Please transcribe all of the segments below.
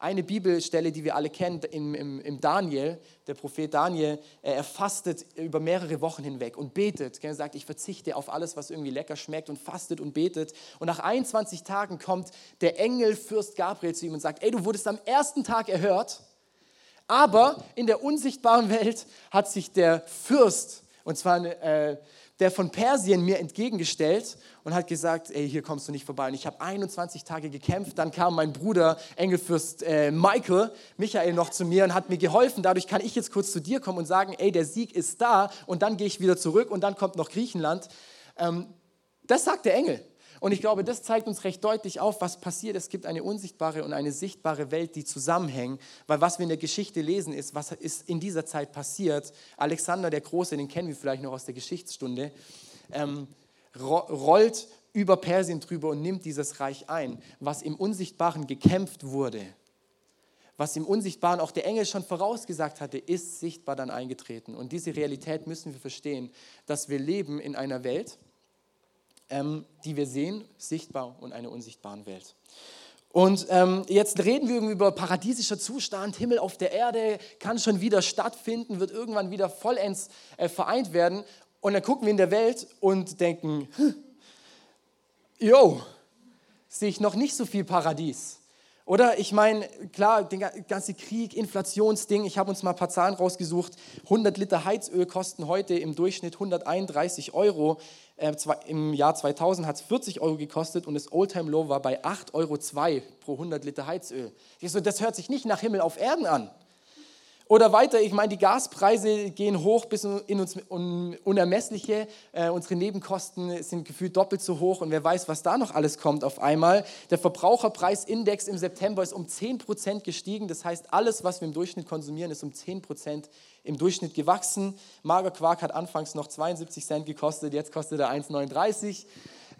Eine Bibelstelle, die wir alle kennen, im, im, im Daniel, der Prophet Daniel, er fastet über mehrere Wochen hinweg und betet. Er sagt, ich verzichte auf alles, was irgendwie lecker schmeckt und fastet und betet. Und nach 21 Tagen kommt der Engel Fürst Gabriel zu ihm und sagt, ey, du wurdest am ersten Tag erhört, aber in der unsichtbaren Welt hat sich der Fürst, und zwar äh, der von Persien mir entgegengestellt und hat gesagt, ey, hier kommst du nicht vorbei. Und ich habe 21 Tage gekämpft. Dann kam mein Bruder, Engelfürst äh, Michael, Michael noch zu mir und hat mir geholfen. Dadurch kann ich jetzt kurz zu dir kommen und sagen, ey, der Sieg ist da. Und dann gehe ich wieder zurück und dann kommt noch Griechenland. Ähm, das sagt der Engel. Und ich glaube, das zeigt uns recht deutlich auf, was passiert. Es gibt eine unsichtbare und eine sichtbare Welt, die zusammenhängen. Weil was wir in der Geschichte lesen, ist, was ist in dieser Zeit passiert. Alexander der Große, den kennen wir vielleicht noch aus der Geschichtsstunde, ähm, rollt über Persien drüber und nimmt dieses Reich ein. Was im Unsichtbaren gekämpft wurde, was im Unsichtbaren auch der Engel schon vorausgesagt hatte, ist sichtbar dann eingetreten. Und diese Realität müssen wir verstehen, dass wir leben in einer Welt, ähm, die wir sehen, sichtbar und einer unsichtbaren Welt. Und ähm, jetzt reden wir über paradiesischer Zustand, Himmel auf der Erde kann schon wieder stattfinden, wird irgendwann wieder vollends äh, vereint werden. Und dann gucken wir in der Welt und denken, jo, sehe ich noch nicht so viel Paradies. Oder ich meine, klar, der ganze Krieg, Inflationsding, ich habe uns mal ein paar Zahlen rausgesucht. 100 Liter Heizöl kosten heute im Durchschnitt 131 Euro. Äh, Im Jahr 2000 hat es 40 Euro gekostet und das Oldtime Low war bei 8,02 Euro pro 100 Liter Heizöl. Das hört sich nicht nach Himmel auf Erden an. Oder weiter, ich meine, die Gaspreise gehen hoch bis in uns Unermessliche. Äh, unsere Nebenkosten sind gefühlt doppelt so hoch und wer weiß, was da noch alles kommt auf einmal. Der Verbraucherpreisindex im September ist um 10% gestiegen. Das heißt, alles, was wir im Durchschnitt konsumieren, ist um 10% im Durchschnitt gewachsen. Magerquark hat anfangs noch 72 Cent gekostet, jetzt kostet er 1,39.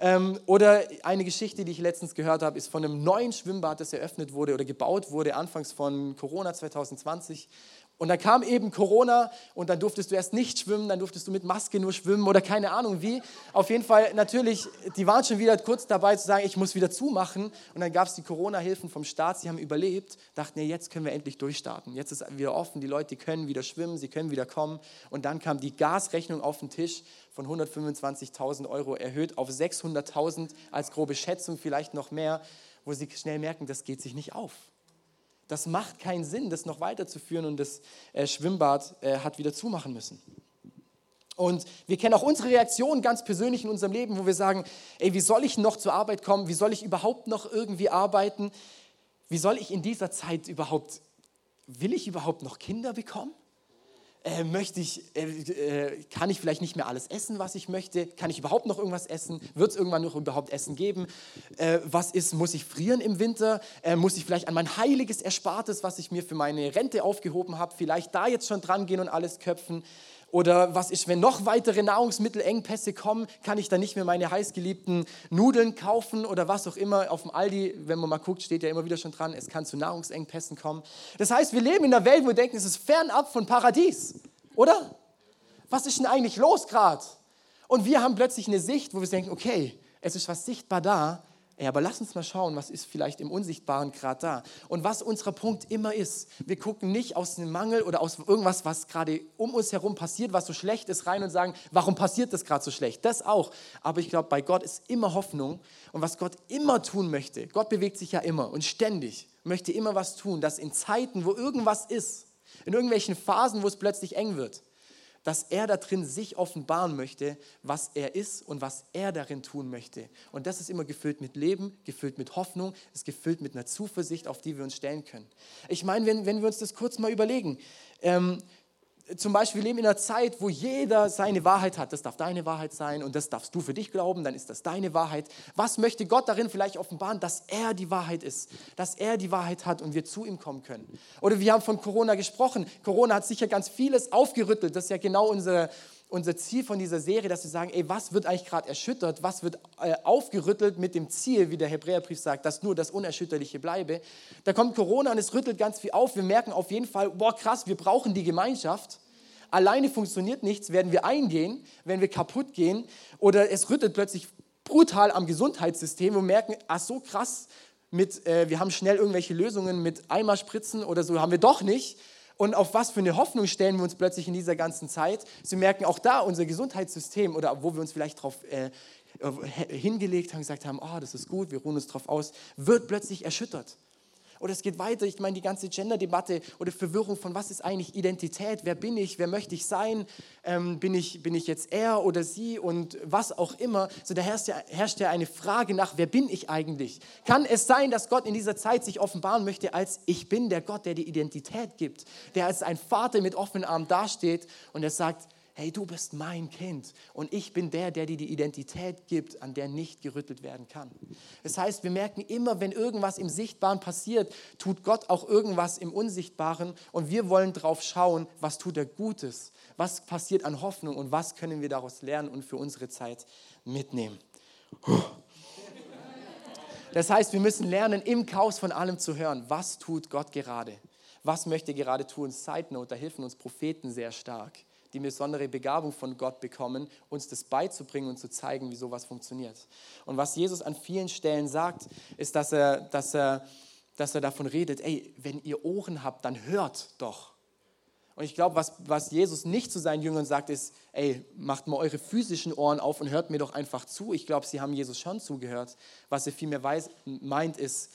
Ähm, oder eine Geschichte, die ich letztens gehört habe, ist von einem neuen Schwimmbad, das eröffnet wurde oder gebaut wurde, anfangs von Corona 2020. Und dann kam eben Corona und dann durftest du erst nicht schwimmen, dann durftest du mit Maske nur schwimmen oder keine Ahnung wie. Auf jeden Fall natürlich, die waren schon wieder kurz dabei zu sagen, ich muss wieder zumachen. Und dann gab es die Corona-Hilfen vom Staat, sie haben überlebt, dachten, nee, jetzt können wir endlich durchstarten. Jetzt ist wieder offen, die Leute können wieder schwimmen, sie können wieder kommen. Und dann kam die Gasrechnung auf den Tisch von 125.000 Euro erhöht auf 600.000 als grobe Schätzung, vielleicht noch mehr, wo sie schnell merken, das geht sich nicht auf. Das macht keinen Sinn, das noch weiterzuführen und das äh, Schwimmbad äh, hat wieder zumachen müssen. Und wir kennen auch unsere Reaktion ganz persönlich in unserem Leben, wo wir sagen, ey, wie soll ich noch zur Arbeit kommen? Wie soll ich überhaupt noch irgendwie arbeiten? Wie soll ich in dieser Zeit überhaupt, will ich überhaupt noch Kinder bekommen? Äh, möchte ich, äh, äh, kann ich vielleicht nicht mehr alles essen, was ich möchte? Kann ich überhaupt noch irgendwas essen? Wird es irgendwann noch überhaupt Essen geben? Äh, was ist, muss ich frieren im Winter? Äh, muss ich vielleicht an mein heiliges Erspartes, was ich mir für meine Rente aufgehoben habe, vielleicht da jetzt schon dran gehen und alles köpfen? Oder was ist, wenn noch weitere Nahrungsmittelengpässe kommen, kann ich dann nicht mehr meine heißgeliebten Nudeln kaufen oder was auch immer. Auf dem Aldi, wenn man mal guckt, steht ja immer wieder schon dran, es kann zu Nahrungsengpässen kommen. Das heißt, wir leben in einer Welt, wo wir denken, es ist fernab von Paradies, oder? Was ist denn eigentlich los gerade? Und wir haben plötzlich eine Sicht, wo wir denken, okay, es ist was sichtbar da, Ey, aber lass uns mal schauen, was ist vielleicht im Unsichtbaren gerade da. Und was unser Punkt immer ist, wir gucken nicht aus dem Mangel oder aus irgendwas, was gerade um uns herum passiert, was so schlecht ist, rein und sagen, warum passiert das gerade so schlecht? Das auch. Aber ich glaube, bei Gott ist immer Hoffnung. Und was Gott immer tun möchte, Gott bewegt sich ja immer und ständig, möchte immer was tun, dass in Zeiten, wo irgendwas ist, in irgendwelchen Phasen, wo es plötzlich eng wird, dass er da drin sich offenbaren möchte, was er ist und was er darin tun möchte. Und das ist immer gefüllt mit Leben, gefüllt mit Hoffnung, ist gefüllt mit einer Zuversicht, auf die wir uns stellen können. Ich meine, wenn, wenn wir uns das kurz mal überlegen, ähm, zum Beispiel, wir leben in einer Zeit, wo jeder seine Wahrheit hat. Das darf deine Wahrheit sein und das darfst du für dich glauben, dann ist das deine Wahrheit. Was möchte Gott darin vielleicht offenbaren? Dass er die Wahrheit ist, dass er die Wahrheit hat und wir zu ihm kommen können. Oder wir haben von Corona gesprochen. Corona hat sicher ganz vieles aufgerüttelt. Das ist ja genau unser, unser Ziel von dieser Serie, dass wir sagen, ey, was wird eigentlich gerade erschüttert? Was wird äh, aufgerüttelt mit dem Ziel, wie der Hebräerbrief sagt, dass nur das Unerschütterliche bleibe? Da kommt Corona und es rüttelt ganz viel auf. Wir merken auf jeden Fall, boah, krass, wir brauchen die Gemeinschaft. Alleine funktioniert nichts, werden wir eingehen, wenn wir kaputt gehen oder es rüttelt plötzlich brutal am Gesundheitssystem und merken, ach so krass, mit, äh, wir haben schnell irgendwelche Lösungen mit Eimerspritzen oder so, haben wir doch nicht. Und auf was für eine Hoffnung stellen wir uns plötzlich in dieser ganzen Zeit? Sie merken auch da, unser Gesundheitssystem oder wo wir uns vielleicht darauf äh, hingelegt haben, gesagt haben, oh, das ist gut, wir ruhen uns darauf aus, wird plötzlich erschüttert. Oder es geht weiter, ich meine die ganze Gender-Debatte oder Verwirrung von was ist eigentlich Identität, wer bin ich, wer möchte ich sein, ähm, bin, ich, bin ich jetzt er oder sie und was auch immer. So da herrscht ja, herrscht ja eine Frage nach, wer bin ich eigentlich? Kann es sein, dass Gott in dieser Zeit sich offenbaren möchte als ich bin der Gott, der die Identität gibt, der als ein Vater mit offenen Armen dasteht und er sagt, hey, du bist mein Kind und ich bin der, der dir die Identität gibt, an der nicht gerüttelt werden kann. Das heißt, wir merken immer, wenn irgendwas im Sichtbaren passiert, tut Gott auch irgendwas im Unsichtbaren und wir wollen drauf schauen, was tut er Gutes, was passiert an Hoffnung und was können wir daraus lernen und für unsere Zeit mitnehmen. Das heißt, wir müssen lernen, im Chaos von allem zu hören, was tut Gott gerade. Was möchte gerade tun? Side Note, da helfen uns Propheten sehr stark die besondere Begabung von Gott bekommen, uns das beizubringen und zu zeigen, wie sowas funktioniert. Und was Jesus an vielen Stellen sagt, ist, dass er, dass er, dass er davon redet, ey, wenn ihr Ohren habt, dann hört doch. Und ich glaube, was, was Jesus nicht zu seinen Jüngern sagt, ist, ey, macht mal eure physischen Ohren auf und hört mir doch einfach zu. Ich glaube, sie haben Jesus schon zugehört. Was er vielmehr weiß, meint ist,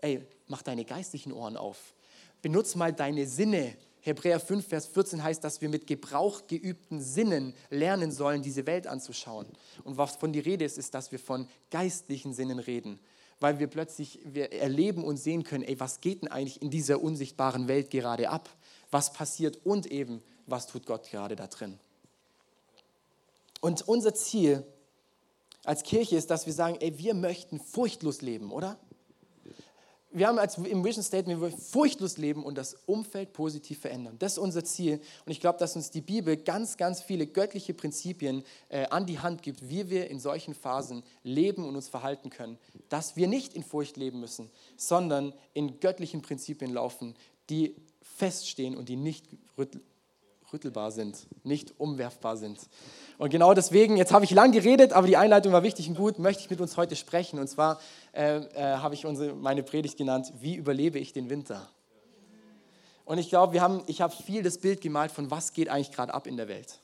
ey, mach deine geistlichen Ohren auf. Benutz mal deine Sinne Hebräer 5, Vers 14 heißt, dass wir mit Gebrauch geübten Sinnen lernen sollen, diese Welt anzuschauen. Und was von die Rede ist, ist, dass wir von geistlichen Sinnen reden, weil wir plötzlich wir erleben und sehen können, ey, was geht denn eigentlich in dieser unsichtbaren Welt gerade ab? Was passiert und eben, was tut Gott gerade da drin? Und unser Ziel als Kirche ist, dass wir sagen, ey, wir möchten furchtlos leben, oder? Wir haben als im Vision Statement, wir wollen furchtlos leben und das Umfeld positiv verändern. Das ist unser Ziel. Und ich glaube, dass uns die Bibel ganz, ganz viele göttliche Prinzipien äh, an die Hand gibt, wie wir in solchen Phasen leben und uns verhalten können. Dass wir nicht in Furcht leben müssen, sondern in göttlichen Prinzipien laufen, die feststehen und die nicht rüttelbar sind, nicht umwerfbar sind. Und genau deswegen, jetzt habe ich lang geredet, aber die Einleitung war wichtig und gut, möchte ich mit uns heute sprechen. Und zwar äh, äh, habe ich unsere, meine Predigt genannt, wie überlebe ich den Winter? Und ich glaube, wir haben, ich habe viel das Bild gemalt von, was geht eigentlich gerade ab in der Welt.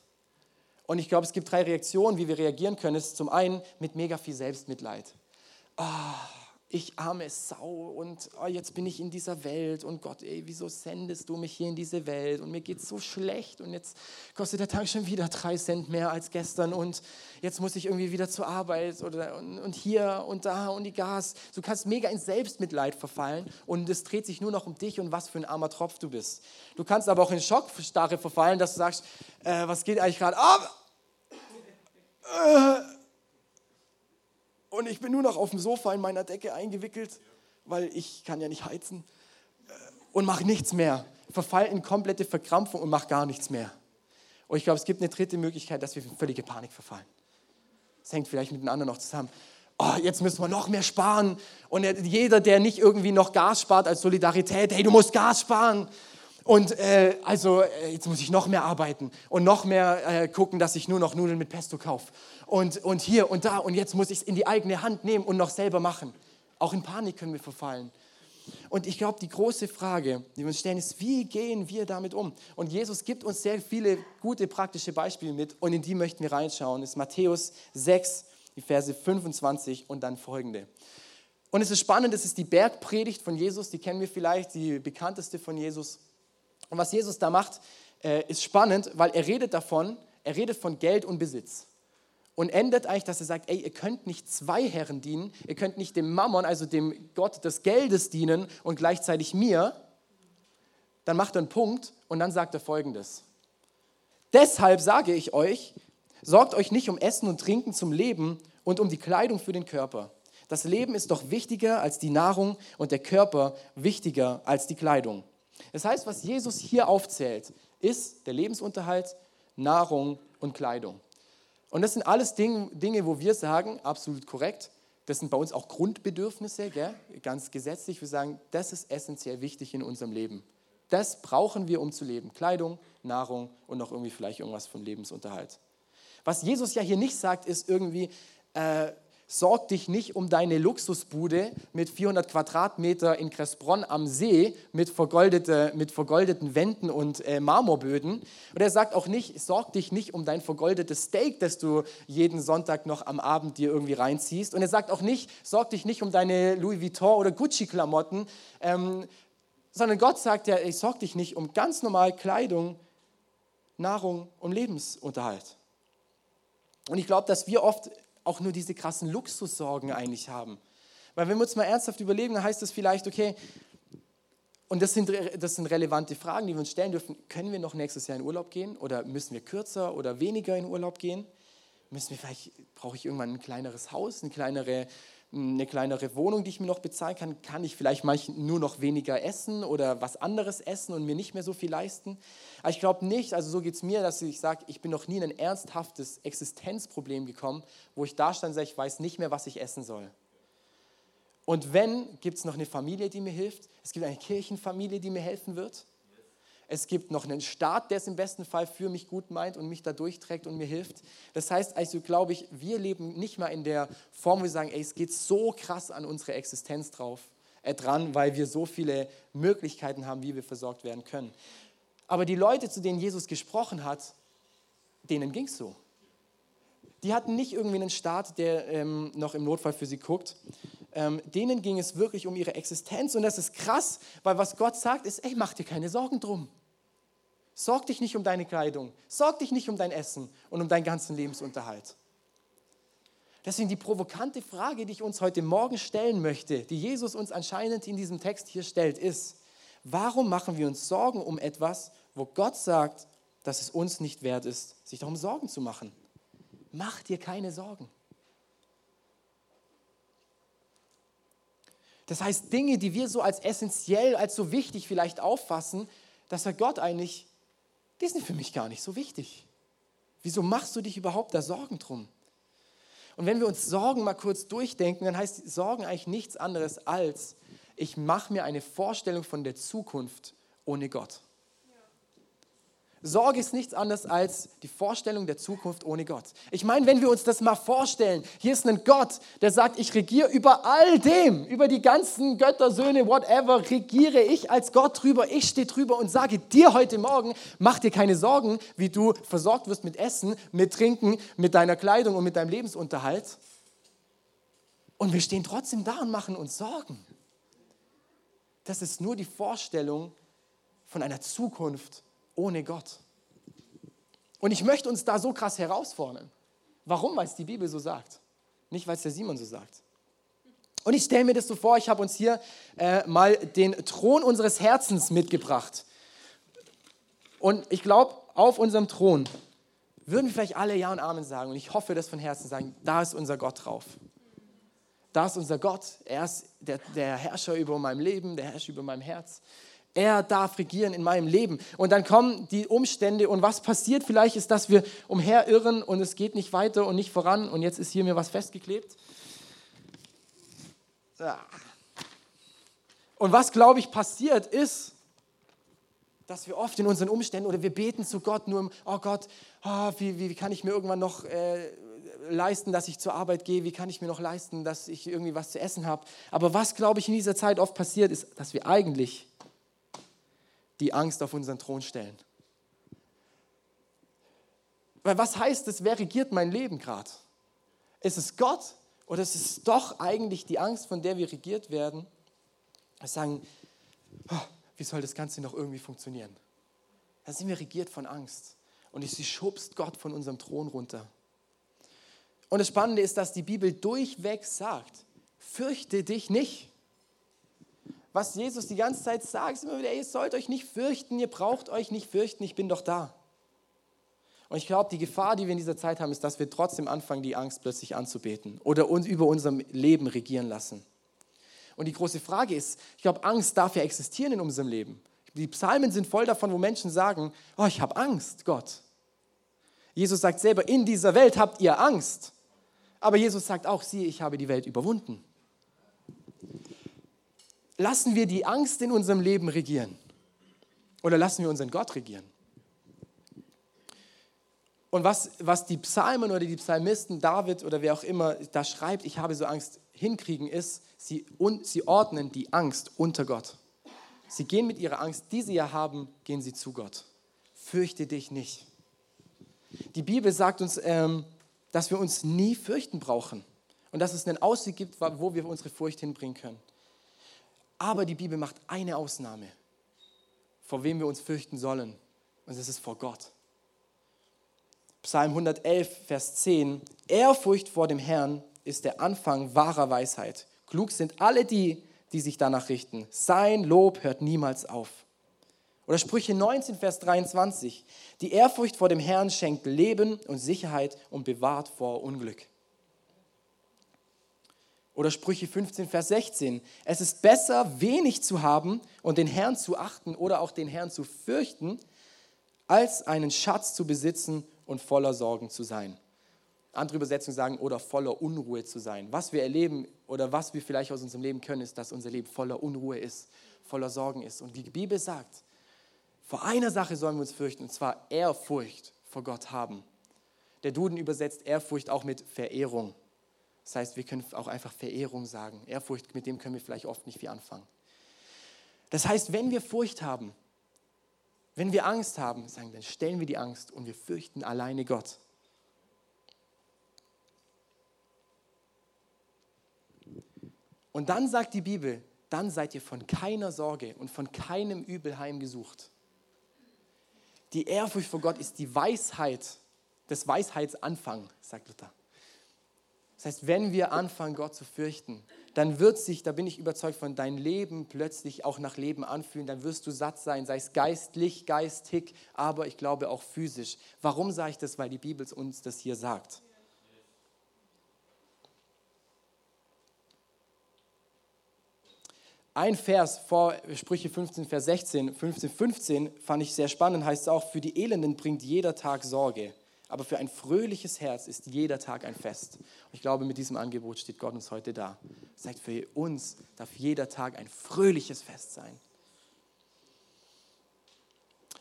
Und ich glaube, es gibt drei Reaktionen, wie wir reagieren können. Es ist zum einen mit mega viel Selbstmitleid. Oh, ich arme Sau und oh, jetzt bin ich in dieser Welt und Gott, ey, wieso sendest du mich hier in diese Welt und mir geht es so schlecht und jetzt kostet der Tank schon wieder drei Cent mehr als gestern und jetzt muss ich irgendwie wieder zur Arbeit oder, und, und hier und da und die Gas. Du kannst mega in Selbstmitleid verfallen und es dreht sich nur noch um dich und was für ein armer Tropf du bist. Du kannst aber auch in Schockstarre verfallen, dass du sagst, äh, was geht eigentlich gerade ab? Äh, und ich bin nur noch auf dem Sofa in meiner Decke eingewickelt, weil ich kann ja nicht heizen äh, und mache nichts mehr. Verfall in komplette Verkrampfung und mache gar nichts mehr. Und ich glaube, es gibt eine dritte Möglichkeit, dass wir in völlige Panik verfallen. Das hängt vielleicht mit den anderen noch zusammen. Oh, jetzt müssen wir noch mehr sparen. Und jeder, der nicht irgendwie noch Gas spart als Solidarität, hey, du musst Gas sparen. Und äh, also äh, jetzt muss ich noch mehr arbeiten und noch mehr äh, gucken, dass ich nur noch Nudeln mit Pesto kaufe. Und, und hier und da und jetzt muss ich es in die eigene Hand nehmen und noch selber machen. Auch in Panik können wir verfallen. Und ich glaube, die große Frage, die wir uns stellen, ist, wie gehen wir damit um? Und Jesus gibt uns sehr viele gute praktische Beispiele mit und in die möchten wir reinschauen. Das ist Matthäus 6, die Verse 25 und dann folgende. Und es ist spannend, das ist die Bergpredigt von Jesus, die kennen wir vielleicht, die bekannteste von Jesus. Und was Jesus da macht, äh, ist spannend, weil er redet davon, er redet von Geld und Besitz. Und endet eigentlich, dass er sagt, ey, ihr könnt nicht zwei Herren dienen, ihr könnt nicht dem Mammon, also dem Gott des Geldes dienen und gleichzeitig mir. Dann macht er einen Punkt und dann sagt er folgendes. Deshalb sage ich euch, sorgt euch nicht um Essen und Trinken zum Leben und um die Kleidung für den Körper. Das Leben ist doch wichtiger als die Nahrung und der Körper wichtiger als die Kleidung. Das heißt, was Jesus hier aufzählt, ist der Lebensunterhalt, Nahrung und Kleidung. Und das sind alles Dinge, wo wir sagen, absolut korrekt, das sind bei uns auch Grundbedürfnisse, gell? ganz gesetzlich. Wir sagen, das ist essentiell wichtig in unserem Leben. Das brauchen wir, um zu leben. Kleidung, Nahrung und noch irgendwie vielleicht irgendwas von Lebensunterhalt. Was Jesus ja hier nicht sagt, ist irgendwie, äh, sorg dich nicht um deine Luxusbude mit 400 Quadratmeter in Cressbronn am See mit, vergoldete, mit vergoldeten Wänden und äh, Marmorböden. Und er sagt auch nicht, sorg dich nicht um dein vergoldetes Steak, das du jeden Sonntag noch am Abend dir irgendwie reinziehst. Und er sagt auch nicht, sorg dich nicht um deine Louis Vuitton oder Gucci-Klamotten, ähm, sondern Gott sagt ja, ich sorg dich nicht um ganz normal Kleidung, Nahrung und Lebensunterhalt. Und ich glaube, dass wir oft auch nur diese krassen Luxussorgen eigentlich haben. Weil wenn wir uns mal ernsthaft überlegen, dann heißt das vielleicht, okay, und das sind, das sind relevante Fragen, die wir uns stellen dürfen. Können wir noch nächstes Jahr in Urlaub gehen oder müssen wir kürzer oder weniger in Urlaub gehen? Müssen wir vielleicht, brauche ich irgendwann ein kleineres Haus, eine kleinere eine kleinere Wohnung, die ich mir noch bezahlen kann, kann ich vielleicht manchmal nur noch weniger essen oder was anderes essen und mir nicht mehr so viel leisten. Aber ich glaube nicht, also so geht es mir, dass ich sage, ich bin noch nie in ein ernsthaftes Existenzproblem gekommen, wo ich da stand und sage, ich weiß nicht mehr, was ich essen soll. Und wenn, gibt es noch eine Familie, die mir hilft. Es gibt eine Kirchenfamilie, die mir helfen wird. Es gibt noch einen Staat, der es im besten Fall für mich gut meint und mich da durchträgt und mir hilft. Das heißt, also glaube ich, wir leben nicht mal in der Form, wo wir sagen, ey, es geht so krass an unsere Existenz drauf, äh, dran, weil wir so viele Möglichkeiten haben, wie wir versorgt werden können. Aber die Leute, zu denen Jesus gesprochen hat, denen ging es so. Die hatten nicht irgendwie einen Staat, der ähm, noch im Notfall für sie guckt. Ähm, denen ging es wirklich um ihre Existenz. Und das ist krass, weil was Gott sagt, ist, ey, mach dir keine Sorgen drum. Sorg dich nicht um deine Kleidung, sorg dich nicht um dein Essen und um deinen ganzen Lebensunterhalt. Deswegen die provokante Frage, die ich uns heute Morgen stellen möchte, die Jesus uns anscheinend in diesem Text hier stellt, ist, warum machen wir uns Sorgen um etwas, wo Gott sagt, dass es uns nicht wert ist, sich darum Sorgen zu machen? Mach dir keine Sorgen. Das heißt, Dinge, die wir so als essentiell, als so wichtig vielleicht auffassen, dass sagt Gott eigentlich, die sind für mich gar nicht so wichtig. Wieso machst du dich überhaupt da Sorgen drum? Und wenn wir uns Sorgen mal kurz durchdenken, dann heißt Sorgen eigentlich nichts anderes als, ich mache mir eine Vorstellung von der Zukunft ohne Gott. Sorge ist nichts anderes als die Vorstellung der Zukunft ohne Gott. Ich meine, wenn wir uns das mal vorstellen, hier ist ein Gott, der sagt, ich regiere über all dem, über die ganzen Götter, Söhne, whatever, regiere ich als Gott drüber, ich stehe drüber und sage dir heute Morgen, mach dir keine Sorgen, wie du versorgt wirst mit Essen, mit Trinken, mit deiner Kleidung und mit deinem Lebensunterhalt. Und wir stehen trotzdem da und machen uns Sorgen. Das ist nur die Vorstellung von einer Zukunft ohne Gott. Und ich möchte uns da so krass herausfordern. Warum? Weil es die Bibel so sagt. Nicht, weil es der Simon so sagt. Und ich stelle mir das so vor, ich habe uns hier äh, mal den Thron unseres Herzens mitgebracht. Und ich glaube, auf unserem Thron würden wir vielleicht alle Ja und Amen sagen. Und ich hoffe, das von Herzen sagen, da ist unser Gott drauf. Da ist unser Gott. Er ist der, der Herrscher über mein Leben, der Herrscher über mein Herz. Er darf regieren in meinem Leben. Und dann kommen die Umstände und was passiert vielleicht ist, dass wir umherirren und es geht nicht weiter und nicht voran und jetzt ist hier mir was festgeklebt. Und was, glaube ich, passiert ist, dass wir oft in unseren Umständen oder wir beten zu Gott nur, oh Gott, oh, wie, wie, kann ich mir irgendwann noch äh, leisten, dass ich zur Arbeit gehe? Wie kann ich mir noch leisten, dass ich irgendwie was zu essen habe? Aber was, glaube ich, in dieser Zeit oft passiert, ist, dass wir eigentlich die Angst auf unseren Thron stellen. Weil was heißt es, wer regiert mein Leben gerade? Ist es Gott oder ist es doch eigentlich die Angst, von der wir regiert werden? Wir sagen, oh, wie soll das Ganze noch irgendwie funktionieren? Da sind wir regiert von Angst und sie schubst Gott von unserem Thron runter. Und das Spannende ist, dass die Bibel durchweg sagt, fürchte dich nicht was Jesus die ganze Zeit sagt, ist immer wieder, ihr sollt euch nicht fürchten, ihr braucht euch nicht fürchten, ich bin doch da. Und ich glaube, die Gefahr, die wir in dieser Zeit haben, ist, dass wir trotzdem anfangen, die Angst plötzlich anzubeten oder uns über unserem Leben regieren lassen. Und die große Frage ist, ich glaube, Angst darf ja existieren in unserem Leben. Die Psalmen sind voll davon, wo Menschen sagen, oh, ich habe Angst, Gott. Jesus sagt selber, in dieser Welt habt ihr Angst. Aber Jesus sagt auch, siehe, ich habe die Welt überwunden lassen wir die Angst in unserem Leben regieren? Oder lassen wir unseren Gott regieren? Und was, was die Psalmen oder die Psalmisten, David oder wer auch immer da schreibt, ich habe so Angst, hinkriegen, ist, sie, un, sie ordnen die Angst unter Gott. Sie gehen mit ihrer Angst, die sie ja haben, gehen sie zu Gott. Fürchte dich nicht. Die Bibel sagt uns, ähm, dass wir uns nie fürchten brauchen und dass es einen Ausweg gibt, wo wir unsere Furcht hinbringen können. Aber die Bibel macht eine Ausnahme, vor wem wir uns fürchten sollen, und das ist vor Gott. Psalm 111, Vers 10. Ehrfurcht vor dem Herrn ist der Anfang wahrer Weisheit. Klug sind alle die, die sich danach richten. Sein Lob hört niemals auf. Oder Sprüche 19, Vers 23. Die Ehrfurcht vor dem Herrn schenkt Leben und Sicherheit und bewahrt vor Unglück. Oder Sprüche 15, Vers 16. Es ist besser, wenig zu haben und den Herrn zu achten oder auch den Herrn zu fürchten, als einen Schatz zu besitzen und voller Sorgen zu sein. Andere Übersetzungen sagen, oder voller Unruhe zu sein. Was wir erleben oder was wir vielleicht aus unserem Leben können, ist, dass unser Leben voller Unruhe ist, voller Sorgen ist. Und die Bibel sagt, vor einer Sache sollen wir uns fürchten, und zwar Ehrfurcht vor Gott haben. Der Duden übersetzt Ehrfurcht auch mit Verehrung. Das heißt, wir können auch einfach Verehrung sagen. Ehrfurcht, mit dem können wir vielleicht oft nicht viel anfangen. Das heißt, wenn wir Furcht haben, wenn wir Angst haben, sagen, dann stellen wir die Angst und wir fürchten alleine Gott. Und dann sagt die Bibel, dann seid ihr von keiner Sorge und von keinem Übel heimgesucht. Die Ehrfurcht vor Gott ist die Weisheit, des Weisheitsanfang, sagt Luther. Das heißt, wenn wir anfangen, Gott zu fürchten, dann wird sich, da bin ich überzeugt von, dein Leben plötzlich auch nach Leben anfühlen. Dann wirst du satt sein, sei es geistlich, geistig, aber ich glaube auch physisch. Warum sage ich das? Weil die Bibel uns das hier sagt. Ein Vers vor Sprüche 15, Vers 16, 15, 15 fand ich sehr spannend, heißt auch, für die Elenden bringt jeder Tag Sorge, aber für ein fröhliches Herz ist jeder Tag ein Fest. Und ich glaube, mit diesem Angebot steht Gott uns heute da. Sagt, für uns darf jeder Tag ein fröhliches Fest sein.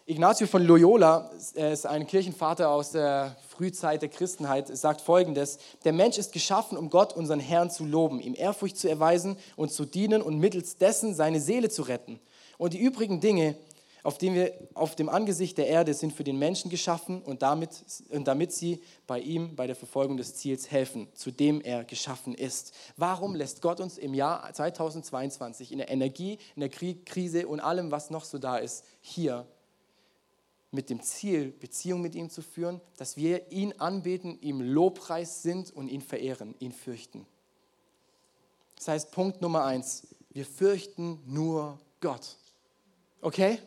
Ignazio von Loyola ist ein Kirchenvater aus der Frühzeit der Christenheit, sagt folgendes: Der Mensch ist geschaffen, um Gott, unseren Herrn, zu loben, ihm Ehrfurcht zu erweisen und zu dienen und mittels dessen seine Seele zu retten. Und die übrigen Dinge, auf, denen wir auf dem Angesicht der Erde sind für den Menschen geschaffen und damit, und damit sie bei ihm bei der Verfolgung des Ziels helfen, zu dem er geschaffen ist. Warum lässt Gott uns im Jahr 2022 in der Energie, in der Krise und allem, was noch so da ist, hier mit dem Ziel, Beziehung mit ihm zu führen, dass wir ihn anbeten, ihm Lobpreis sind und ihn verehren, ihn fürchten. Das heißt, Punkt Nummer eins, wir fürchten nur Gott. Okay?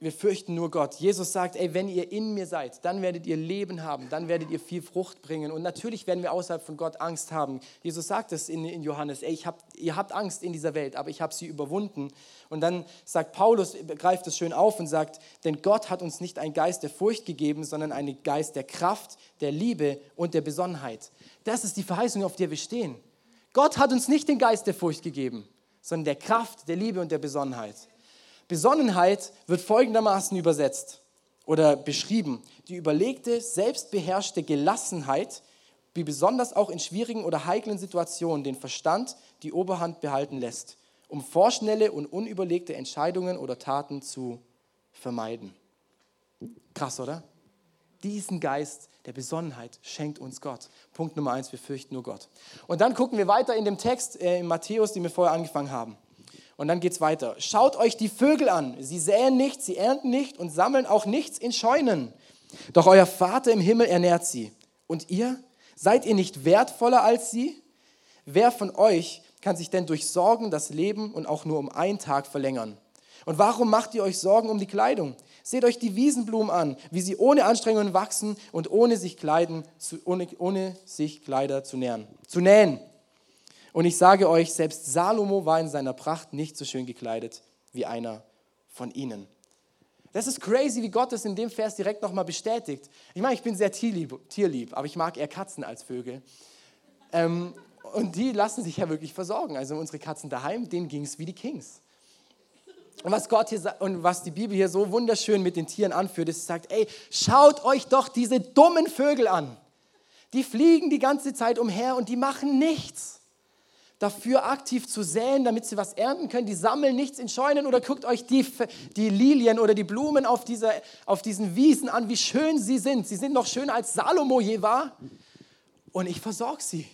Wir fürchten nur Gott. Jesus sagt, ey, wenn ihr in mir seid, dann werdet ihr Leben haben, dann werdet ihr viel Frucht bringen. Und natürlich werden wir außerhalb von Gott Angst haben. Jesus sagt es in, in Johannes, ey, hab, ihr habt Angst in dieser Welt, aber ich habe sie überwunden. Und dann sagt Paulus, greift es schön auf und sagt, denn Gott hat uns nicht einen Geist der Furcht gegeben, sondern einen Geist der Kraft, der Liebe und der Besonnenheit. Das ist die Verheißung, auf der wir stehen. Gott hat uns nicht den Geist der Furcht gegeben, sondern der Kraft, der Liebe und der Besonnenheit. Besonnenheit wird folgendermaßen übersetzt oder beschrieben. Die überlegte, selbstbeherrschte Gelassenheit, die besonders auch in schwierigen oder heiklen Situationen den Verstand die Oberhand behalten lässt, um vorschnelle und unüberlegte Entscheidungen oder Taten zu vermeiden. Krass, oder? Diesen Geist der Besonnenheit schenkt uns Gott. Punkt Nummer eins, wir fürchten nur Gott. Und dann gucken wir weiter in dem Text äh, in Matthäus, den wir vorher angefangen haben. Und dann geht es weiter. Schaut euch die Vögel an. Sie säen nicht, sie ernten nicht und sammeln auch nichts in Scheunen. Doch euer Vater im Himmel ernährt sie. Und ihr? Seid ihr nicht wertvoller als sie? Wer von euch kann sich denn durch Sorgen das Leben und auch nur um einen Tag verlängern? Und warum macht ihr euch Sorgen um die Kleidung? Seht euch die Wiesenblumen an, wie sie ohne Anstrengungen wachsen und ohne sich, Kleiden, ohne, ohne sich Kleider zu nähren, zu nähen. Und ich sage euch, selbst Salomo war in seiner Pracht nicht so schön gekleidet wie einer von ihnen. Das ist crazy, wie Gott es in dem Vers direkt nochmal bestätigt. Ich meine, ich bin sehr tierlieb, tierlieb, aber ich mag eher Katzen als Vögel. Ähm, und die lassen sich ja wirklich versorgen. Also unsere Katzen daheim, denen ging es wie die Kings. Und was Gott hier und was die Bibel hier so wunderschön mit den Tieren anführt, ist, sagt, ey, schaut euch doch diese dummen Vögel an. Die fliegen die ganze Zeit umher und die machen nichts dafür aktiv zu säen, damit sie was ernten können. Die sammeln nichts in Scheunen oder guckt euch die, die Lilien oder die Blumen auf, dieser, auf diesen Wiesen an, wie schön sie sind. Sie sind noch schöner als Salomo je war. Und ich versorge sie.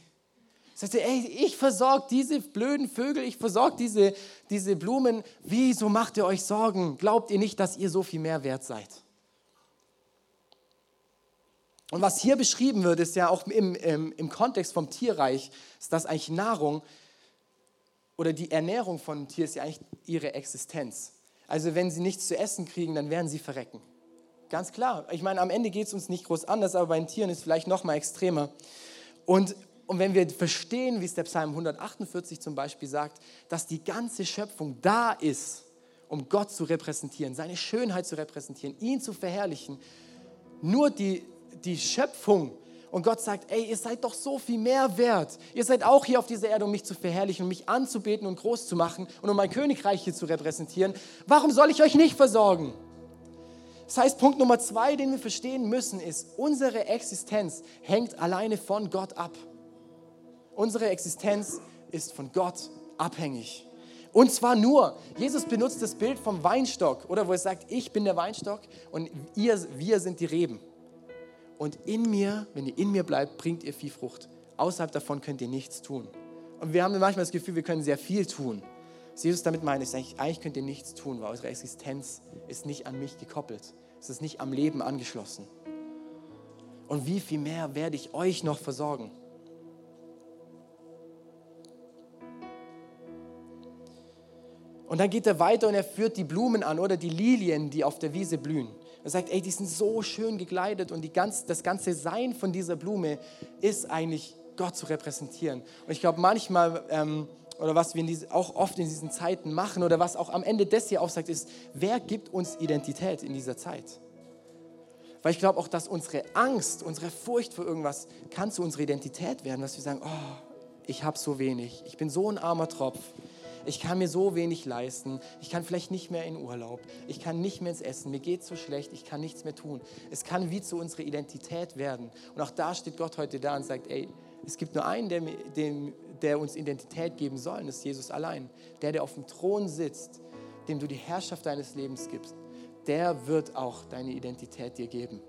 Sagt er, ey, ich versorge diese blöden Vögel, ich versorge diese, diese Blumen. Wieso macht ihr euch Sorgen? Glaubt ihr nicht, dass ihr so viel mehr wert seid? Und was hier beschrieben wird, ist ja auch im, im, im Kontext vom Tierreich, ist das eigentlich Nahrung oder die Ernährung von einem Tier ist ja eigentlich ihre Existenz. Also wenn sie nichts zu essen kriegen, dann werden sie verrecken. Ganz klar. Ich meine, am Ende geht es uns nicht groß anders, aber bei den Tieren ist es vielleicht noch mal extremer. Und, und wenn wir verstehen, wie es der Psalm 148 zum Beispiel sagt, dass die ganze Schöpfung da ist, um Gott zu repräsentieren, seine Schönheit zu repräsentieren, ihn zu verherrlichen, nur die die Schöpfung. Und Gott sagt, ey, ihr seid doch so viel mehr wert. Ihr seid auch hier auf dieser Erde, um mich zu verherrlichen, um mich anzubeten und groß zu machen und um mein Königreich hier zu repräsentieren. Warum soll ich euch nicht versorgen? Das heißt, Punkt Nummer zwei, den wir verstehen müssen, ist, unsere Existenz hängt alleine von Gott ab. Unsere Existenz ist von Gott abhängig. Und zwar nur, Jesus benutzt das Bild vom Weinstock, oder wo er sagt, ich bin der Weinstock und ihr, wir sind die Reben. Und in mir, wenn ihr in mir bleibt, bringt ihr viel Frucht. Außerhalb davon könnt ihr nichts tun. Und wir haben manchmal das Gefühl, wir können sehr viel tun. Was Jesus damit meint, ist eigentlich, eigentlich könnt ihr nichts tun, weil eure Existenz ist nicht an mich gekoppelt. Es ist nicht am Leben angeschlossen. Und wie viel mehr werde ich euch noch versorgen? Und dann geht er weiter und er führt die Blumen an oder die Lilien, die auf der Wiese blühen. Er sagt, ey, die sind so schön gekleidet und ganz, das ganze Sein von dieser Blume ist eigentlich Gott zu repräsentieren. Und ich glaube, manchmal, ähm, oder was wir diese, auch oft in diesen Zeiten machen, oder was auch am Ende des hier aufsagt, ist, wer gibt uns Identität in dieser Zeit? Weil ich glaube auch, dass unsere Angst, unsere Furcht vor irgendwas kann zu unserer Identität werden, dass wir sagen, oh, ich habe so wenig, ich bin so ein armer Tropf, ich kann mir so wenig leisten, ich kann vielleicht nicht mehr in Urlaub, ich kann nicht mehr ins Essen, mir geht so schlecht, ich kann nichts mehr tun. Es kann wie zu unserer Identität werden. Und auch da steht Gott heute da und sagt, ey, es gibt nur einen, der, dem, der uns Identität geben soll, und das ist Jesus allein. Der, der auf dem Thron sitzt, dem du die Herrschaft deines Lebens gibst, der wird auch deine Identität dir geben.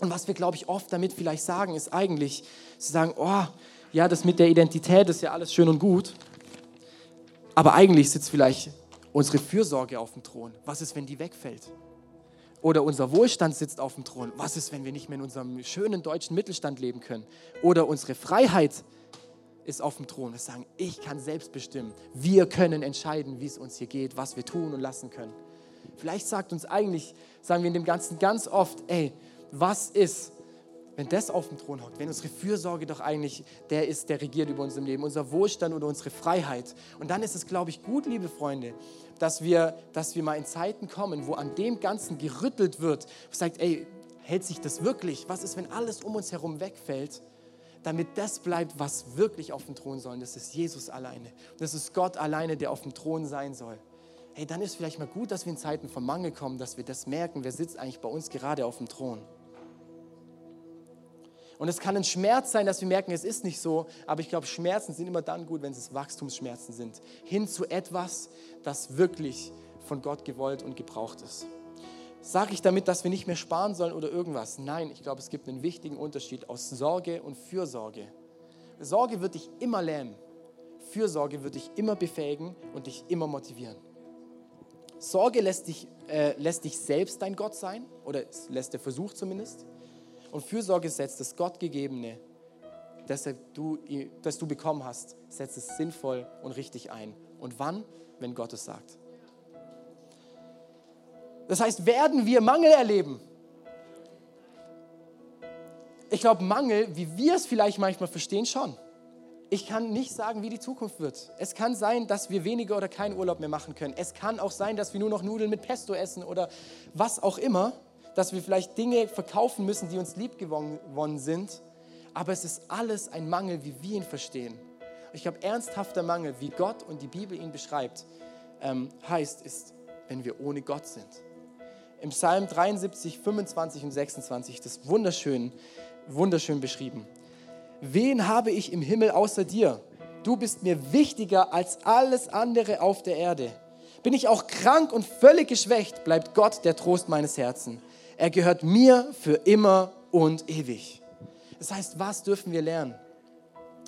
Und was wir, glaube ich, oft damit vielleicht sagen, ist eigentlich zu sagen, oh, ja, das mit der Identität ist ja alles schön und gut, aber eigentlich sitzt vielleicht unsere Fürsorge auf dem Thron. Was ist, wenn die wegfällt? Oder unser Wohlstand sitzt auf dem Thron. Was ist, wenn wir nicht mehr in unserem schönen deutschen Mittelstand leben können? Oder unsere Freiheit ist auf dem Thron. Wir sagen, ich kann selbst bestimmen. Wir können entscheiden, wie es uns hier geht, was wir tun und lassen können. Vielleicht sagt uns eigentlich, sagen wir in dem Ganzen ganz oft, ey, was ist, wenn das auf dem Thron hockt, wenn unsere Fürsorge doch eigentlich der ist, der regiert über unserem Leben, unser Wohlstand oder unsere Freiheit. Und dann ist es, glaube ich, gut, liebe Freunde, dass wir, dass wir mal in Zeiten kommen, wo an dem Ganzen gerüttelt wird, wo sagt, ey, hält sich das wirklich? Was ist, wenn alles um uns herum wegfällt? Damit das bleibt, was wirklich auf dem Thron soll. Und das ist Jesus alleine. Und das ist Gott alleine, der auf dem Thron sein soll. Hey, dann ist vielleicht mal gut, dass wir in Zeiten vom Mangel kommen, dass wir das merken, wer sitzt eigentlich bei uns gerade auf dem Thron. Und es kann ein Schmerz sein, dass wir merken, es ist nicht so, aber ich glaube, Schmerzen sind immer dann gut, wenn es Wachstumsschmerzen sind. Hin zu etwas, das wirklich von Gott gewollt und gebraucht ist. Sage ich damit, dass wir nicht mehr sparen sollen oder irgendwas? Nein, ich glaube, es gibt einen wichtigen Unterschied aus Sorge und Fürsorge. Sorge wird dich immer lähmen. Fürsorge wird dich immer befähigen und dich immer motivieren. Sorge lässt dich, äh, lässt dich selbst dein Gott sein oder lässt der Versuch zumindest und Fürsorge setzt das Gottgegebene, das du, das du bekommen hast, setzt es sinnvoll und richtig ein. Und wann? Wenn Gott es sagt. Das heißt, werden wir Mangel erleben? Ich glaube, Mangel, wie wir es vielleicht manchmal verstehen, schon. Ich kann nicht sagen, wie die Zukunft wird. Es kann sein, dass wir weniger oder keinen Urlaub mehr machen können. Es kann auch sein, dass wir nur noch Nudeln mit Pesto essen oder was auch immer dass wir vielleicht Dinge verkaufen müssen, die uns lieb gewonnen sind, aber es ist alles ein Mangel, wie wir ihn verstehen. Ich glaube, ernsthafter Mangel, wie Gott und die Bibel ihn beschreibt, ähm, heißt, ist, wenn wir ohne Gott sind. Im Psalm 73, 25 und 26, das wunderschön, wunderschön beschrieben. Wen habe ich im Himmel außer dir? Du bist mir wichtiger als alles andere auf der Erde. Bin ich auch krank und völlig geschwächt, bleibt Gott der Trost meines Herzens. Er gehört mir für immer und ewig. Das heißt, was dürfen wir lernen?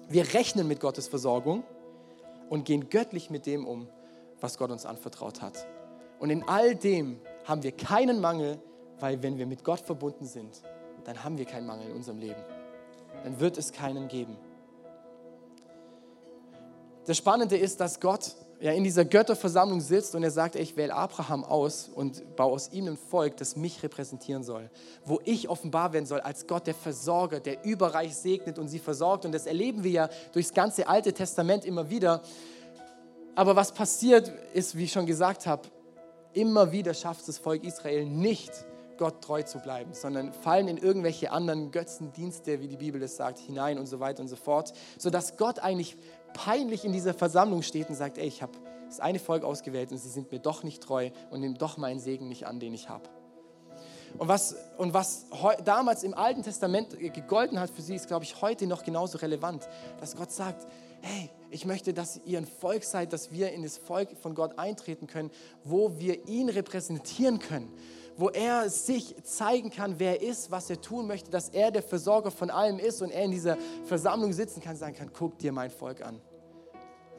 Wir rechnen mit Gottes Versorgung und gehen göttlich mit dem um, was Gott uns anvertraut hat. Und in all dem haben wir keinen Mangel, weil wenn wir mit Gott verbunden sind, dann haben wir keinen Mangel in unserem Leben. Dann wird es keinen geben. Das Spannende ist, dass Gott ja, in dieser Götterversammlung sitzt und er sagt, ich wähle Abraham aus und baue aus ihm ein Volk, das mich repräsentieren soll, wo ich offenbar werden soll als Gott, der Versorger, der überreich segnet und sie versorgt. Und das erleben wir ja durchs ganze Alte Testament immer wieder. Aber was passiert ist, wie ich schon gesagt habe, immer wieder schafft das Volk Israel nicht, Gott treu zu bleiben, sondern fallen in irgendwelche anderen Götzendienste, wie die Bibel es sagt, hinein und so weiter und so fort, sodass Gott eigentlich peinlich in dieser Versammlung steht und sagt, ey, ich habe das eine Volk ausgewählt und sie sind mir doch nicht treu und nehmen doch meinen Segen nicht an, den ich habe. Und was, und was damals im Alten Testament gegolten hat für sie, ist, glaube ich, heute noch genauso relevant. Dass Gott sagt, hey, ich möchte, dass ihr ein Volk seid, dass wir in das Volk von Gott eintreten können, wo wir ihn repräsentieren können, wo er sich zeigen kann, wer er ist, was er tun möchte, dass er der Versorger von allem ist und er in dieser Versammlung sitzen kann, sagen kann, guck dir mein Volk an.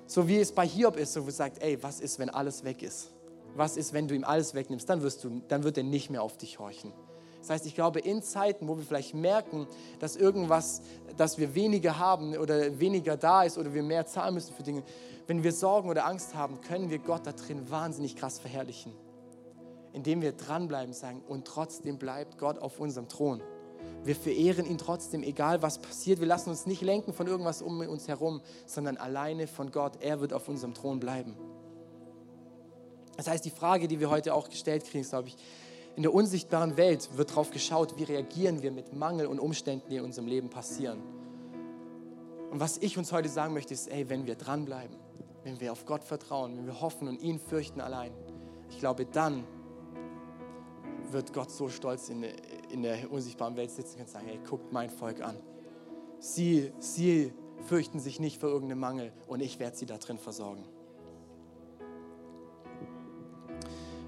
So wie es bei Hiob ist, wo er sagt, ey, was ist, wenn alles weg ist? Was ist, wenn du ihm alles wegnimmst? Dann, wirst du, dann wird er nicht mehr auf dich horchen. Das heißt, ich glaube, in Zeiten, wo wir vielleicht merken, dass irgendwas, dass wir weniger haben oder weniger da ist oder wir mehr zahlen müssen für Dinge, wenn wir Sorgen oder Angst haben, können wir Gott da drin wahnsinnig krass verherrlichen indem wir dranbleiben, sagen, und trotzdem bleibt Gott auf unserem Thron. Wir verehren ihn trotzdem, egal was passiert. Wir lassen uns nicht lenken von irgendwas um uns herum, sondern alleine von Gott. Er wird auf unserem Thron bleiben. Das heißt, die Frage, die wir heute auch gestellt kriegen, ist, glaube ich, in der unsichtbaren Welt wird darauf geschaut, wie reagieren wir mit Mangel und Umständen, die in unserem Leben passieren. Und was ich uns heute sagen möchte, ist, ey, wenn wir dranbleiben, wenn wir auf Gott vertrauen, wenn wir hoffen und ihn fürchten allein, ich glaube, dann wird Gott so stolz in, in der unsichtbaren Welt sitzen und sagen, hey, guckt mein Volk an. Sie, sie fürchten sich nicht vor irgendeinem Mangel und ich werde sie da drin versorgen.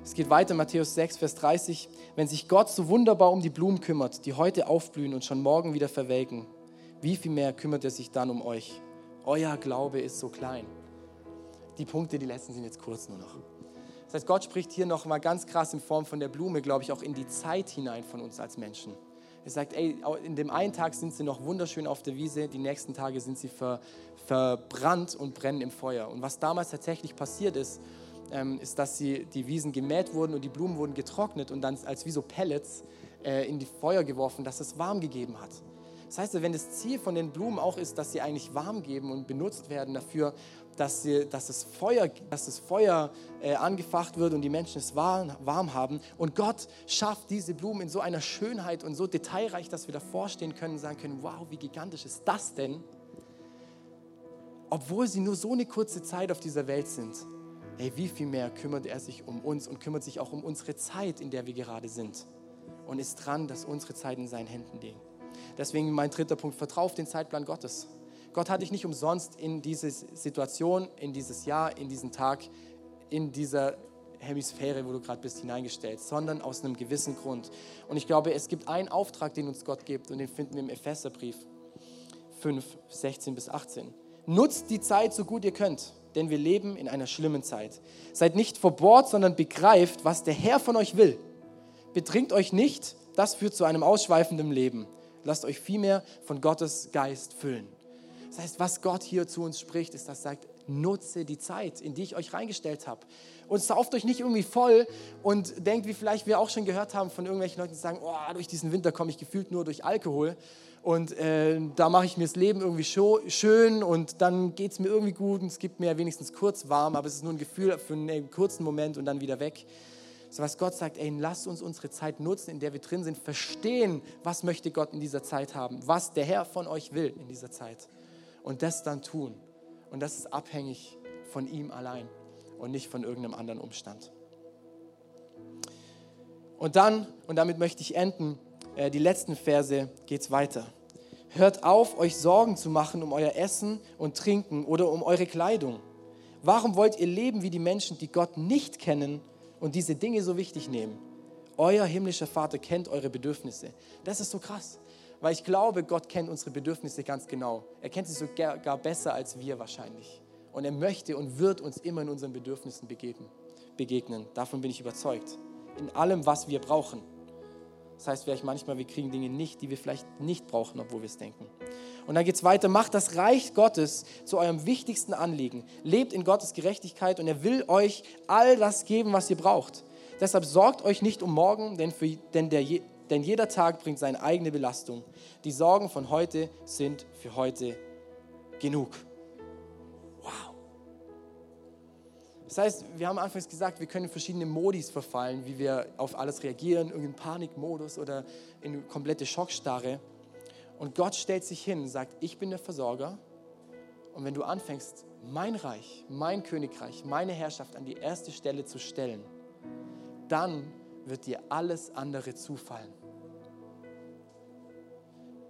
Es geht weiter, Matthäus 6, Vers 30. Wenn sich Gott so wunderbar um die Blumen kümmert, die heute aufblühen und schon morgen wieder verwelken, wie viel mehr kümmert er sich dann um euch? Euer Glaube ist so klein. Die Punkte, die letzten sind jetzt kurz nur noch. Das heißt, Gott spricht hier nochmal ganz krass in Form von der Blume, glaube ich, auch in die Zeit hinein von uns als Menschen. Er sagt, ey, in dem einen Tag sind sie noch wunderschön auf der Wiese, die nächsten Tage sind sie ver, verbrannt und brennen im Feuer. Und was damals tatsächlich passiert ist, ähm, ist, dass sie, die Wiesen gemäht wurden und die Blumen wurden getrocknet und dann als wie so Pellets äh, in die Feuer geworfen, dass es warm gegeben hat. Das heißt, wenn das Ziel von den Blumen auch ist, dass sie eigentlich warm geben und benutzt werden dafür, dass, sie, dass das Feuer, dass das Feuer äh, angefacht wird und die Menschen es warm, warm haben. Und Gott schafft diese Blumen in so einer Schönheit und so detailreich, dass wir davor stehen können und sagen können, wow, wie gigantisch ist das denn? Obwohl sie nur so eine kurze Zeit auf dieser Welt sind. Ey, wie viel mehr kümmert er sich um uns und kümmert sich auch um unsere Zeit, in der wir gerade sind. Und ist dran, dass unsere Zeit in seinen Händen liegt. Deswegen mein dritter Punkt, vertraue auf den Zeitplan Gottes. Gott hat dich nicht umsonst in diese Situation, in dieses Jahr, in diesen Tag, in dieser Hemisphäre, wo du gerade bist, hineingestellt, sondern aus einem gewissen Grund. Und ich glaube, es gibt einen Auftrag, den uns Gott gibt, und den finden wir im Epheserbrief 5, 16 bis 18. Nutzt die Zeit so gut ihr könnt, denn wir leben in einer schlimmen Zeit. Seid nicht verbohrt, sondern begreift, was der Herr von euch will. Betrinkt euch nicht, das führt zu einem ausschweifenden Leben. Lasst euch vielmehr von Gottes Geist füllen. Das heißt, was Gott hier zu uns spricht, ist, dass er sagt, nutze die Zeit, in die ich euch reingestellt habe. Und sauft euch nicht irgendwie voll und denkt, wie vielleicht wir auch schon gehört haben von irgendwelchen Leuten, die sagen, oh, durch diesen Winter komme ich gefühlt nur durch Alkohol. Und äh, da mache ich mir das Leben irgendwie schön und dann geht es mir irgendwie gut und es gibt mir wenigstens kurz warm, aber es ist nur ein Gefühl für einen kurzen Moment und dann wieder weg. So was Gott sagt, ey, lasst uns unsere Zeit nutzen, in der wir drin sind, verstehen, was möchte Gott in dieser Zeit haben, was der Herr von euch will in dieser Zeit und das dann tun. Und das ist abhängig von ihm allein und nicht von irgendeinem anderen Umstand. Und dann, und damit möchte ich enden, äh, die letzten Verse geht es weiter. Hört auf, euch Sorgen zu machen um euer Essen und Trinken oder um eure Kleidung. Warum wollt ihr leben wie die Menschen, die Gott nicht kennen und diese Dinge so wichtig nehmen? Euer himmlischer Vater kennt eure Bedürfnisse. Das ist so krass, weil ich glaube, Gott kennt unsere Bedürfnisse ganz genau. Er kennt sie sogar besser als wir wahrscheinlich. Und er möchte und wird uns immer in unseren Bedürfnissen begegnen. Davon bin ich überzeugt. In allem, was wir brauchen. Das heißt vielleicht manchmal, wir kriegen Dinge nicht, die wir vielleicht nicht brauchen, obwohl wir es denken. Und dann geht es weiter, macht das Reich Gottes zu eurem wichtigsten Anliegen. Lebt in Gottes Gerechtigkeit und er will euch all das geben, was ihr braucht. Deshalb sorgt euch nicht um morgen, denn, für, denn, der, denn jeder Tag bringt seine eigene Belastung. Die Sorgen von heute sind für heute genug. Wow. Das heißt, wir haben anfangs gesagt, wir können in verschiedene Modis verfallen, wie wir auf alles reagieren, irgendein Panikmodus oder in komplette Schockstarre. Und Gott stellt sich hin und sagt, ich bin der Versorger. Und wenn du anfängst, mein Reich, mein Königreich, meine Herrschaft an die erste Stelle zu stellen, dann wird dir alles andere zufallen.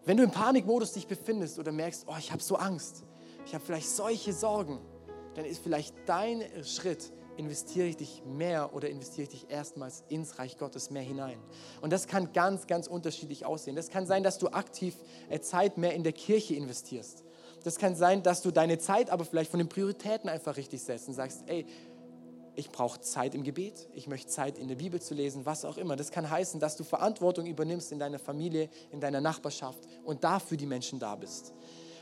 Wenn du im Panikmodus dich befindest oder merkst, oh, ich habe so Angst, ich habe vielleicht solche Sorgen, dann ist vielleicht dein Schritt, investiere ich dich mehr oder investiere ich dich erstmals ins Reich Gottes mehr hinein. Und das kann ganz, ganz unterschiedlich aussehen. Das kann sein, dass du aktiv äh, Zeit mehr in der Kirche investierst. Das kann sein, dass du deine Zeit aber vielleicht von den Prioritäten einfach richtig setzt und sagst, ey, ich brauche Zeit im Gebet, ich möchte Zeit in der Bibel zu lesen, was auch immer. Das kann heißen, dass du Verantwortung übernimmst in deiner Familie, in deiner Nachbarschaft und dafür die Menschen da bist.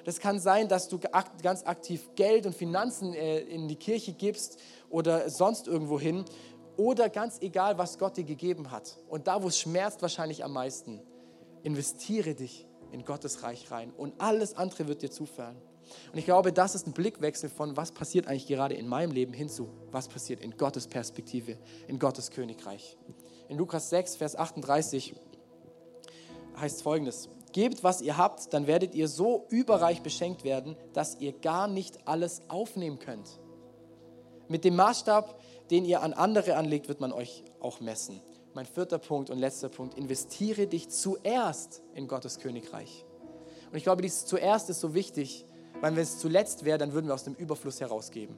Das kann sein, dass du ganz aktiv Geld und Finanzen äh, in die Kirche gibst oder sonst irgendwo hin oder ganz egal, was Gott dir gegeben hat. Und da, wo es schmerzt, wahrscheinlich am meisten, investiere dich in Gottes Reich rein und alles andere wird dir zufallen. Und ich glaube, das ist ein Blickwechsel von, was passiert eigentlich gerade in meinem Leben hinzu, was passiert in Gottes Perspektive, in Gottes Königreich. In Lukas 6, Vers 38 heißt folgendes: Gebt, was ihr habt, dann werdet ihr so überreich beschenkt werden, dass ihr gar nicht alles aufnehmen könnt. Mit dem Maßstab, den ihr an andere anlegt, wird man euch auch messen. Mein vierter Punkt und letzter Punkt, investiere dich zuerst in Gottes Königreich. Und ich glaube, dieses zuerst ist so wichtig, weil wenn es zuletzt wäre, dann würden wir aus dem Überfluss herausgeben.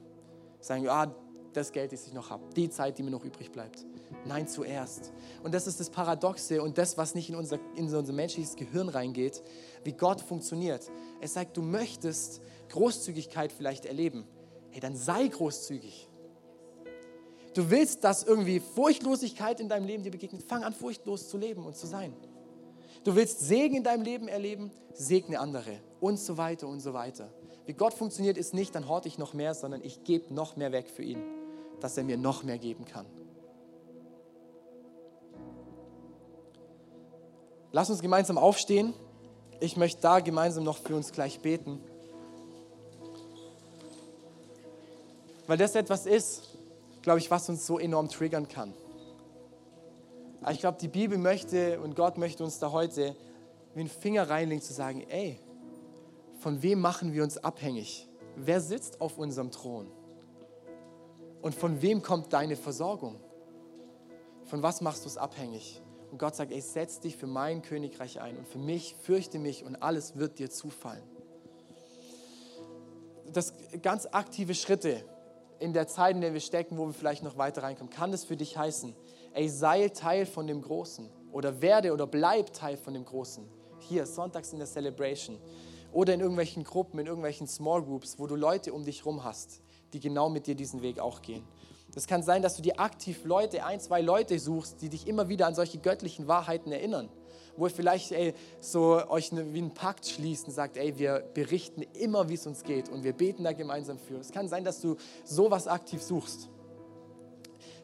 Sagen, ah, das Geld, das ich noch habe, die Zeit, die mir noch übrig bleibt. Nein, zuerst. Und das ist das Paradoxe und das, was nicht in unser, in unser menschliches Gehirn reingeht, wie Gott funktioniert. Es sagt, du möchtest Großzügigkeit vielleicht erleben. Hey, dann sei großzügig. Du willst, dass irgendwie Furchtlosigkeit in deinem Leben dir begegnet. Fang an, furchtlos zu leben und zu sein. Du willst Segen in deinem Leben erleben, segne andere und so weiter und so weiter. Wie Gott funktioniert, ist nicht, dann horte ich noch mehr, sondern ich gebe noch mehr weg für ihn, dass er mir noch mehr geben kann. Lass uns gemeinsam aufstehen. Ich möchte da gemeinsam noch für uns gleich beten. Weil das etwas ist, glaube ich, was uns so enorm triggern kann. Ich glaube, die Bibel möchte und Gott möchte uns da heute wie einen Finger reinlegen, zu sagen, ey, von wem machen wir uns abhängig? Wer sitzt auf unserem Thron? Und von wem kommt deine Versorgung? Von was machst du es abhängig? Und Gott sagt, ey, setz dich für mein Königreich ein und für mich fürchte mich und alles wird dir zufallen. Das ganz aktive Schritte in der Zeit, in der wir stecken, wo wir vielleicht noch weiter reinkommen, kann das für dich heißen, ey, sei Teil von dem Großen oder werde oder bleib Teil von dem Großen. Hier, sonntags in der Celebration oder in irgendwelchen Gruppen, in irgendwelchen Small Groups, wo du Leute um dich herum hast, die genau mit dir diesen Weg auch gehen. Das kann sein, dass du dir aktiv Leute, ein, zwei Leute suchst, die dich immer wieder an solche göttlichen Wahrheiten erinnern. Wo ihr vielleicht ey, so euch ne, wie einen Pakt schließt und sagt, ey, wir berichten immer, wie es uns geht und wir beten da gemeinsam für. Es kann sein, dass du sowas aktiv suchst.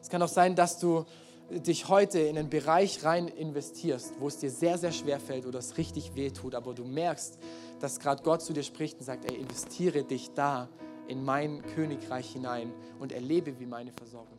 Es kann auch sein, dass du dich heute in einen Bereich rein investierst, wo es dir sehr, sehr schwer fällt oder es richtig weh tut, aber du merkst, dass gerade Gott zu dir spricht und sagt, ey, investiere dich da in mein Königreich hinein und erlebe, wie meine Versorgung.